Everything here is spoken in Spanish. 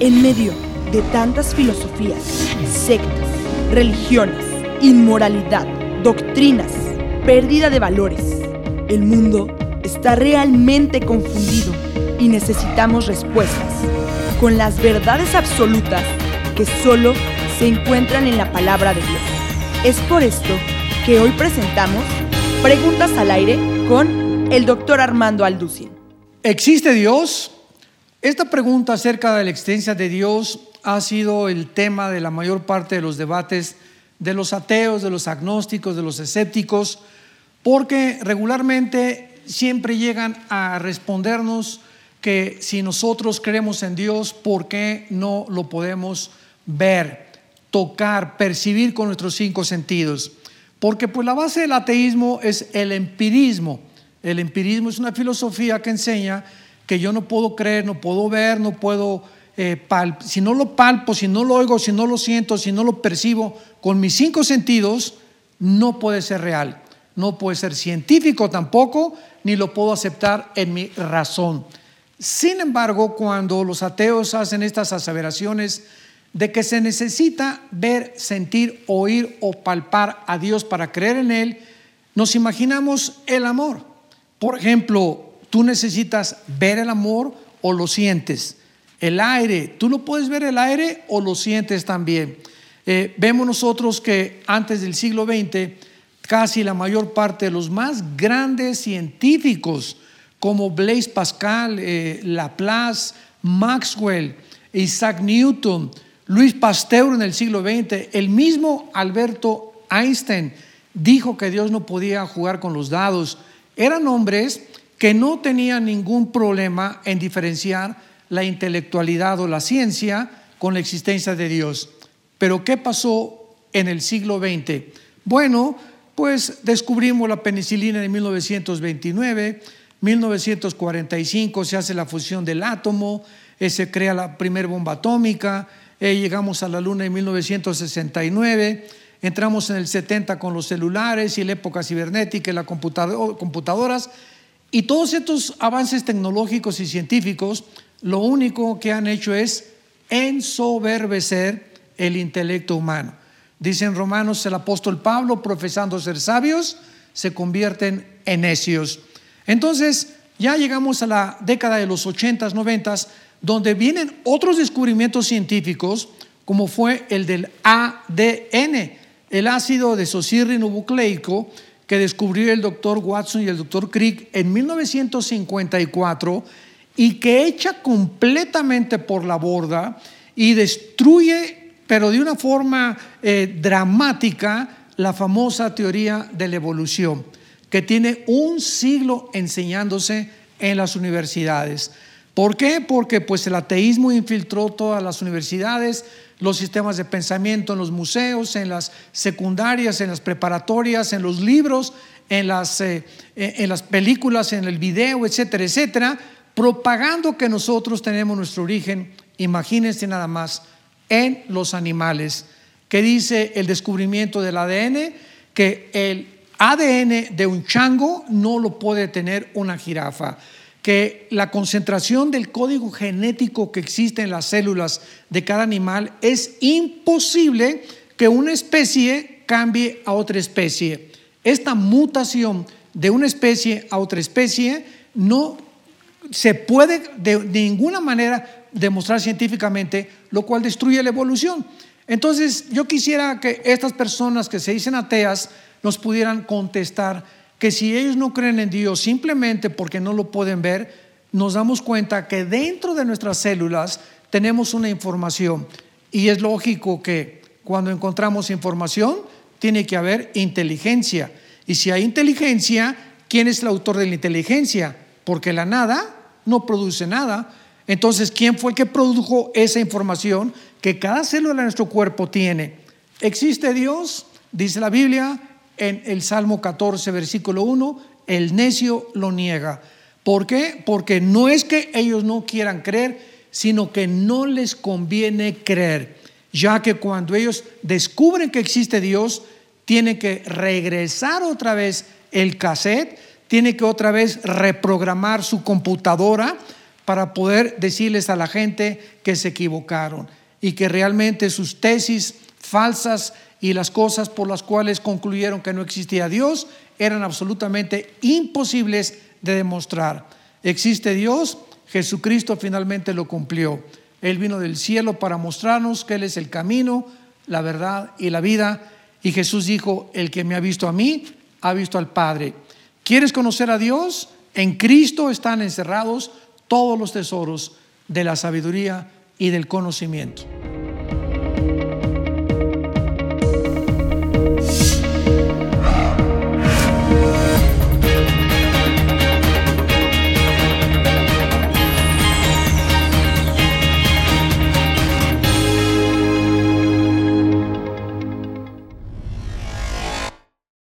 En medio de tantas filosofías, sectas, religiones, inmoralidad, doctrinas, pérdida de valores, el mundo está realmente confundido y necesitamos respuestas con las verdades absolutas que solo se encuentran en la palabra de Dios. Es por esto que hoy presentamos Preguntas al aire con el doctor Armando Alducin. ¿Existe Dios? Esta pregunta acerca de la existencia de Dios ha sido el tema de la mayor parte de los debates de los ateos, de los agnósticos, de los escépticos, porque regularmente siempre llegan a respondernos que si nosotros creemos en Dios, ¿por qué no lo podemos ver, tocar, percibir con nuestros cinco sentidos? Porque pues la base del ateísmo es el empirismo. El empirismo es una filosofía que enseña que yo no puedo creer, no puedo ver, no puedo, eh, si no lo palpo, si no lo oigo, si no lo siento, si no lo percibo con mis cinco sentidos, no puede ser real. No puede ser científico tampoco, ni lo puedo aceptar en mi razón. Sin embargo, cuando los ateos hacen estas aseveraciones, de que se necesita ver, sentir, oír o palpar a Dios para creer en Él, nos imaginamos el amor. Por ejemplo, tú necesitas ver el amor o lo sientes. El aire, tú lo puedes ver el aire o lo sientes también. Eh, vemos nosotros que antes del siglo XX, casi la mayor parte de los más grandes científicos, como Blaise Pascal, eh, Laplace, Maxwell, Isaac Newton, Luis Pasteur en el siglo XX, el mismo Alberto Einstein dijo que Dios no podía jugar con los dados. Eran hombres que no tenían ningún problema en diferenciar la intelectualidad o la ciencia con la existencia de Dios. Pero ¿qué pasó en el siglo XX? Bueno, pues descubrimos la penicilina en 1929, 1945 se hace la fusión del átomo, eh, se crea la primera bomba atómica, eh, llegamos a la Luna en 1969, entramos en el 70 con los celulares y la época cibernética y las computadoras, y todos estos avances tecnológicos y científicos lo único que han hecho es ensoberbecer el intelecto humano. Dicen Romanos el apóstol Pablo, profesando ser sabios, se convierten en necios. Entonces, ya llegamos a la década de los 80s, 90s, donde vienen otros descubrimientos científicos, como fue el del ADN, el ácido desoxirribonucleico que descubrió el doctor Watson y el doctor Crick en 1954 y que echa completamente por la borda y destruye, pero de una forma eh, dramática, la famosa teoría de la evolución, que tiene un siglo enseñándose en las universidades. ¿Por qué? Porque pues el ateísmo infiltró todas las universidades, los sistemas de pensamiento en los museos, en las secundarias, en las preparatorias, en los libros, en las, eh, en las películas, en el video, etcétera, etcétera, propagando que nosotros tenemos nuestro origen, imagínense nada más, en los animales, que dice el descubrimiento del ADN, que el ADN de un chango no lo puede tener una jirafa que la concentración del código genético que existe en las células de cada animal es imposible que una especie cambie a otra especie. Esta mutación de una especie a otra especie no se puede de ninguna manera demostrar científicamente, lo cual destruye la evolución. Entonces, yo quisiera que estas personas que se dicen ateas nos pudieran contestar que si ellos no creen en Dios simplemente porque no lo pueden ver, nos damos cuenta que dentro de nuestras células tenemos una información y es lógico que cuando encontramos información tiene que haber inteligencia. Y si hay inteligencia, ¿quién es el autor de la inteligencia? Porque la nada no produce nada. Entonces, ¿quién fue el que produjo esa información que cada célula de nuestro cuerpo tiene? ¿Existe Dios? Dice la Biblia, en el Salmo 14, versículo 1, el necio lo niega. ¿Por qué? Porque no es que ellos no quieran creer, sino que no les conviene creer, ya que cuando ellos descubren que existe Dios, tienen que regresar otra vez el cassette, tiene que otra vez reprogramar su computadora para poder decirles a la gente que se equivocaron y que realmente sus tesis falsas y las cosas por las cuales concluyeron que no existía Dios eran absolutamente imposibles de demostrar. Existe Dios, Jesucristo finalmente lo cumplió. Él vino del cielo para mostrarnos que Él es el camino, la verdad y la vida. Y Jesús dijo, el que me ha visto a mí, ha visto al Padre. ¿Quieres conocer a Dios? En Cristo están encerrados todos los tesoros de la sabiduría y del conocimiento.